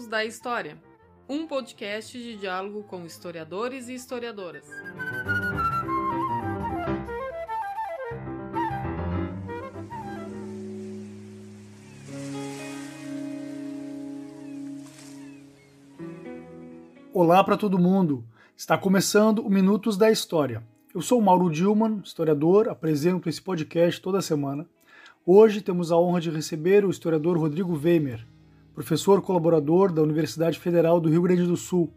Minutos da História, um podcast de diálogo com historiadores e historiadoras. Olá para todo mundo! Está começando o Minutos da História. Eu sou Mauro Dilman, historiador, apresento esse podcast toda semana. Hoje temos a honra de receber o historiador Rodrigo Weimer, professor colaborador da Universidade Federal do Rio Grande do Sul.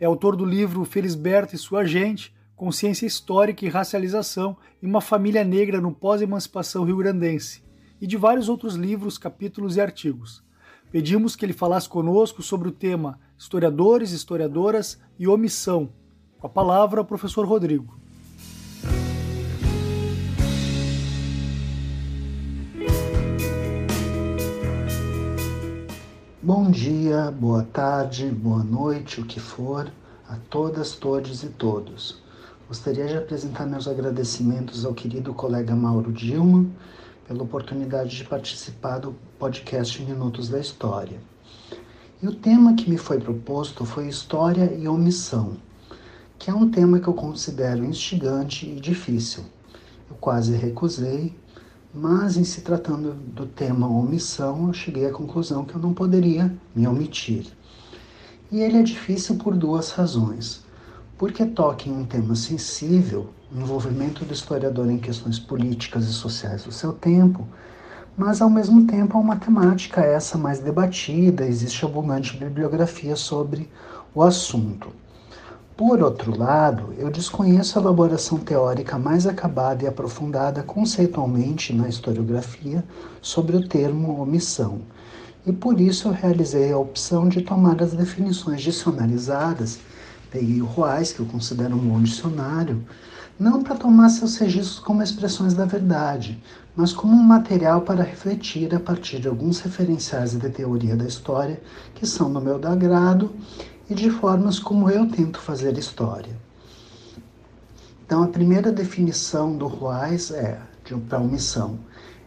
É autor do livro Felisberto e sua gente, Consciência Histórica e Racialização em uma Família Negra no Pós-Emancipação Rio-Grandense, e de vários outros livros, capítulos e artigos. Pedimos que ele falasse conosco sobre o tema Historiadores, Historiadoras e Omissão. Com a palavra, o professor Rodrigo. Bom dia, boa tarde, boa noite, o que for, a todas, todos e todos. Gostaria de apresentar meus agradecimentos ao querido colega Mauro Dilma pela oportunidade de participar do podcast Minutos da História. E o tema que me foi proposto foi História e Omissão, que é um tema que eu considero instigante e difícil. Eu quase recusei, mas, em se tratando do tema omissão, eu cheguei à conclusão que eu não poderia me omitir. E ele é difícil por duas razões. Porque toca em um tema sensível, o envolvimento do historiador em questões políticas e sociais do seu tempo, mas ao mesmo tempo é uma temática essa mais debatida, existe abundante bibliografia sobre o assunto. Por outro lado, eu desconheço a elaboração teórica mais acabada e aprofundada conceitualmente na historiografia sobre o termo omissão, e por isso eu realizei a opção de tomar as definições dicionarizadas, peguei o Ruais, que eu considero um bom dicionário, não para tomar seus registros como expressões da verdade, mas como um material para refletir a partir de alguns referenciais de teoria da história que são do meu agrado e de formas como eu tento fazer história. Então, a primeira definição do Ruais é, para omissão,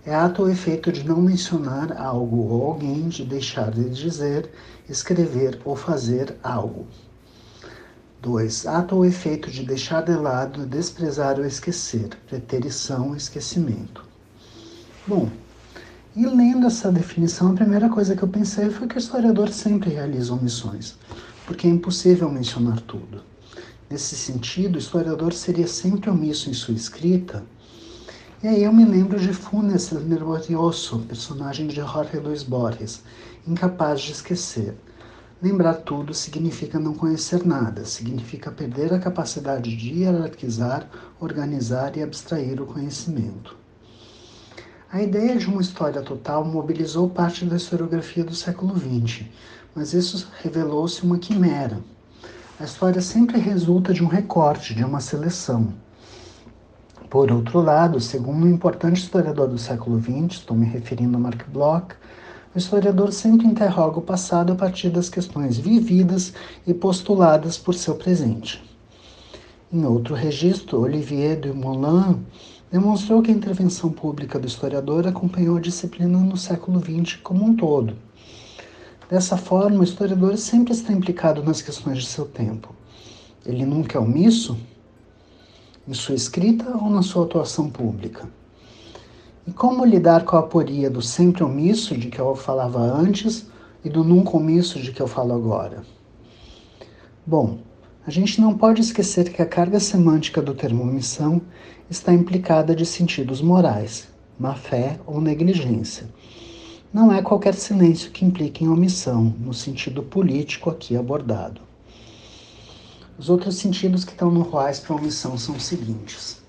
é ato ou efeito de não mencionar algo ou alguém, de deixar de dizer, escrever ou fazer algo. 2. Ato ou efeito de deixar de lado, desprezar ou esquecer, preterição, esquecimento. Bom, e lendo essa definição, a primeira coisa que eu pensei foi que o historiador sempre realiza omissões porque é impossível mencionar tudo. Nesse sentido, o historiador seria sempre omisso em sua escrita. E aí eu me lembro de Funes el Nervioso, personagem de Jorge Luis Borges, incapaz de esquecer. Lembrar tudo significa não conhecer nada, significa perder a capacidade de hierarquizar, organizar e abstrair o conhecimento. A ideia de uma história total mobilizou parte da historiografia do século XX, mas isso revelou-se uma quimera. A história sempre resulta de um recorte, de uma seleção. Por outro lado, segundo um importante historiador do século XX, estou me referindo a Mark Bloch, o historiador sempre interroga o passado a partir das questões vividas e postuladas por seu presente. Em outro registro, Olivier de Moulin demonstrou que a intervenção pública do historiador acompanhou a disciplina no século XX como um todo Dessa forma, o historiador sempre está implicado nas questões de seu tempo. Ele nunca é omisso em sua escrita ou na sua atuação pública. E como lidar com a aporia do sempre omisso, de que eu falava antes, e do nunca omisso, de que eu falo agora? Bom, a gente não pode esquecer que a carga semântica do termo omissão está implicada de sentidos morais, má fé ou negligência não é qualquer silêncio que implique em omissão, no sentido político aqui abordado. Os outros sentidos que estão no Ruais para omissão são os seguintes.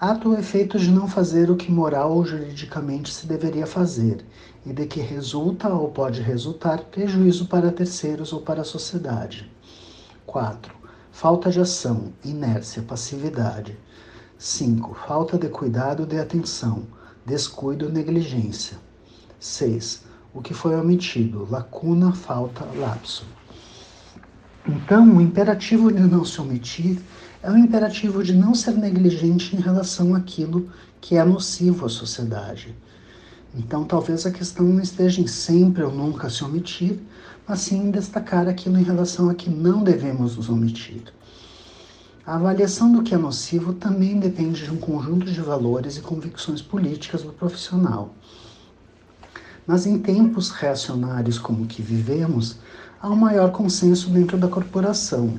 Ato ou efeito de não fazer o que moral ou juridicamente se deveria fazer, e de que resulta ou pode resultar prejuízo para terceiros ou para a sociedade. 4. Falta de ação, inércia, passividade. 5. Falta de cuidado, de atenção, descuido, negligência. 6. O que foi omitido, lacuna, falta, lapso. Então, o imperativo de não se omitir é o imperativo de não ser negligente em relação àquilo que é nocivo à sociedade. Então, talvez a questão não esteja em sempre ou nunca se omitir, mas sim destacar aquilo em relação a que não devemos nos omitir. A avaliação do que é nocivo também depende de um conjunto de valores e convicções políticas do profissional. Mas em tempos reacionários como o que vivemos, há um maior consenso dentro da corporação.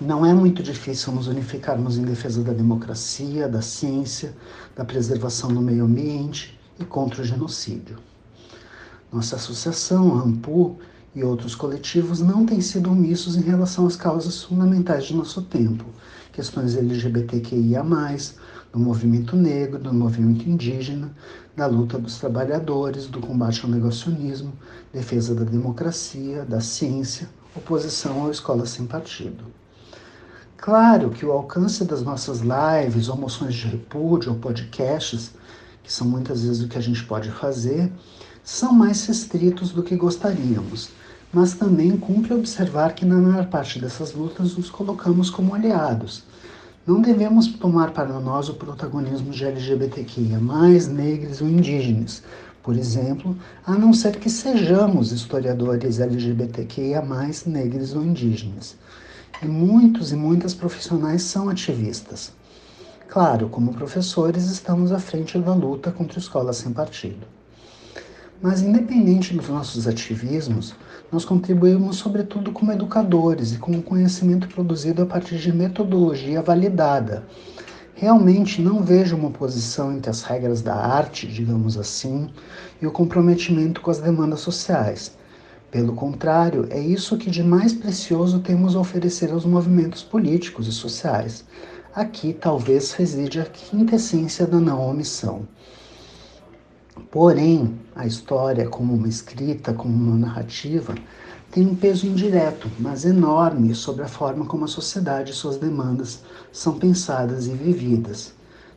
Não é muito difícil nos unificarmos em defesa da democracia, da ciência, da preservação do meio ambiente e contra o genocídio. Nossa associação, a AMPU, e outros coletivos não têm sido omissos em relação às causas fundamentais de nosso tempo, questões LGBTQIA, do movimento negro, do movimento indígena, da luta dos trabalhadores, do combate ao negacionismo, defesa da democracia, da ciência, oposição à escola sem partido. Claro que o alcance das nossas lives, ou moções de repúdio, ou podcasts, que são muitas vezes o que a gente pode fazer, são mais restritos do que gostaríamos, mas também cumpre observar que na maior parte dessas lutas nos colocamos como aliados. Não devemos tomar para nós o protagonismo de LGBTQIA, negros ou indígenas, por exemplo, a não ser que sejamos historiadores LGBTQIA, negros ou indígenas. E muitos e muitas profissionais são ativistas. Claro, como professores, estamos à frente da luta contra a escola sem partido. Mas, independente dos nossos ativismos, nós contribuímos sobretudo como educadores e com o conhecimento produzido a partir de metodologia validada. Realmente não vejo uma oposição entre as regras da arte, digamos assim, e o comprometimento com as demandas sociais. Pelo contrário, é isso que de mais precioso temos a oferecer aos movimentos políticos e sociais. Aqui talvez reside a quintessência da não omissão. Porém, a história, como uma escrita, como uma narrativa, tem um peso indireto, mas enorme, sobre a forma como a sociedade e suas demandas são pensadas e vividas.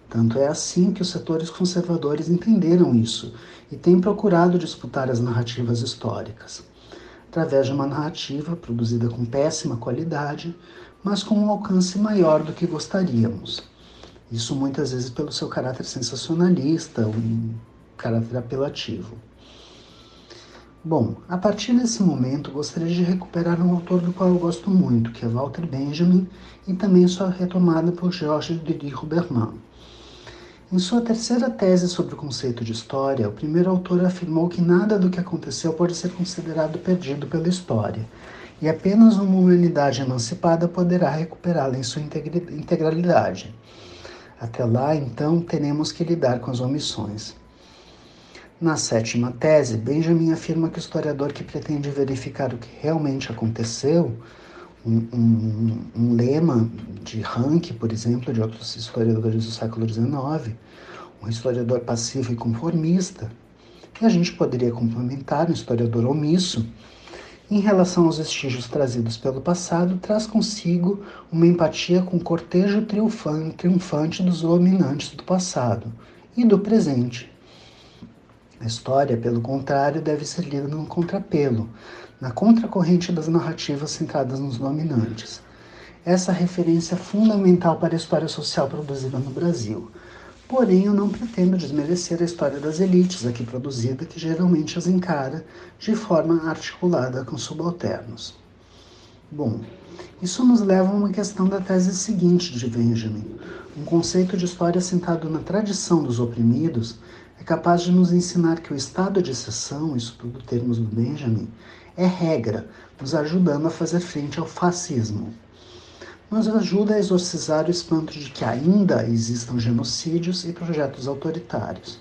Tanto é assim que os setores conservadores entenderam isso e têm procurado disputar as narrativas históricas. Através de uma narrativa produzida com péssima qualidade, mas com um alcance maior do que gostaríamos. Isso muitas vezes pelo seu caráter sensacionalista, caráter apelativo. Bom, a partir desse momento gostaria de recuperar um autor do qual eu gosto muito, que é Walter Benjamin, e também sua retomada por Georges Didi Huberman. Em sua terceira tese sobre o conceito de história, o primeiro autor afirmou que nada do que aconteceu pode ser considerado perdido pela história, e apenas uma humanidade emancipada poderá recuperá-la em sua integralidade. Até lá, então, teremos que lidar com as omissões. Na sétima tese, Benjamin afirma que o historiador que pretende verificar o que realmente aconteceu, um, um, um lema de Rank, por exemplo, de outros historiadores do século XIX, um historiador passivo e conformista, e a gente poderia complementar um historiador omisso, em relação aos vestígios trazidos pelo passado, traz consigo uma empatia com o cortejo triunfante, dos dominantes do passado e do presente, a história, pelo contrário, deve ser lida no contrapelo, na contracorrente das narrativas centradas nos dominantes. Essa referência é fundamental para a história social produzida no Brasil. Porém, eu não pretendo desmerecer a história das elites aqui produzida, que geralmente as encara de forma articulada com subalternos. Bom, isso nos leva a uma questão da tese seguinte de Benjamin. Um conceito de história assentado na tradição dos oprimidos é capaz de nos ensinar que o estado de exceção, isso tudo termos do Benjamin, é regra, nos ajudando a fazer frente ao fascismo. Nos ajuda a exorcizar o espanto de que ainda existam genocídios e projetos autoritários.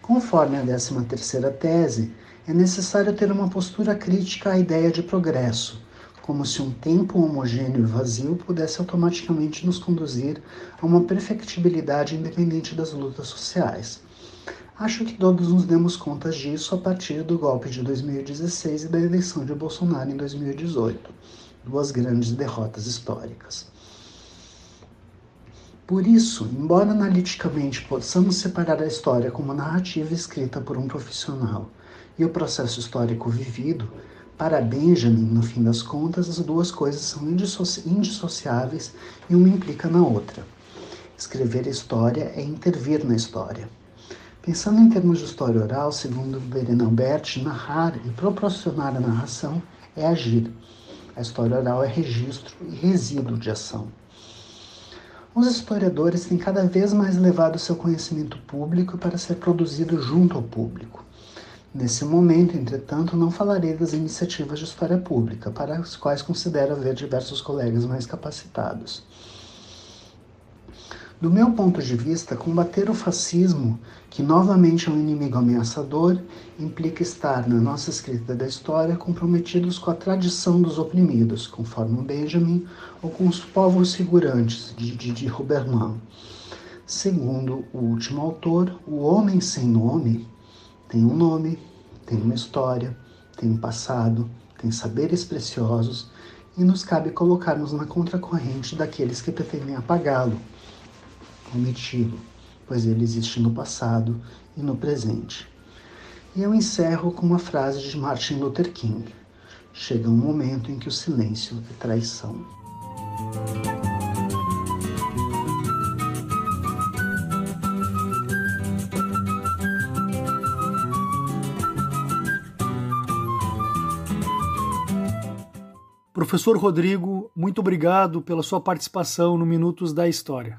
Conforme a 13ª tese, é necessário ter uma postura crítica à ideia de progresso, como se um tempo homogêneo e vazio pudesse automaticamente nos conduzir a uma perfectibilidade independente das lutas sociais. Acho que todos nos demos conta disso a partir do golpe de 2016 e da eleição de Bolsonaro em 2018, duas grandes derrotas históricas. Por isso, embora analiticamente possamos separar a história como narrativa escrita por um profissional e o processo histórico vivido, para Benjamin, no fim das contas, as duas coisas são indissociáveis e uma implica na outra. Escrever história é intervir na história. Pensando em termos de história oral, segundo Verena Alberti, narrar e proporcionar a narração é agir. A história oral é registro e resíduo de ação. Os historiadores têm cada vez mais levado seu conhecimento público para ser produzido junto ao público. Nesse momento, entretanto, não falarei das iniciativas de história pública, para as quais considero haver diversos colegas mais capacitados. Do meu ponto de vista, combater o fascismo, que novamente é um inimigo ameaçador, implica estar, na nossa escrita da história, comprometidos com a tradição dos oprimidos, conforme Benjamin, ou com os povos figurantes, de Didi Huberman. Segundo o último autor, o homem sem nome tem um nome, tem uma história, tem um passado, tem saberes preciosos e nos cabe colocarmos na contracorrente daqueles que pretendem apagá-lo, omiti-lo, pois ele existe no passado e no presente. E eu encerro com uma frase de Martin Luther King: Chega um momento em que o silêncio é traição. Professor Rodrigo, muito obrigado pela sua participação no Minutos da História.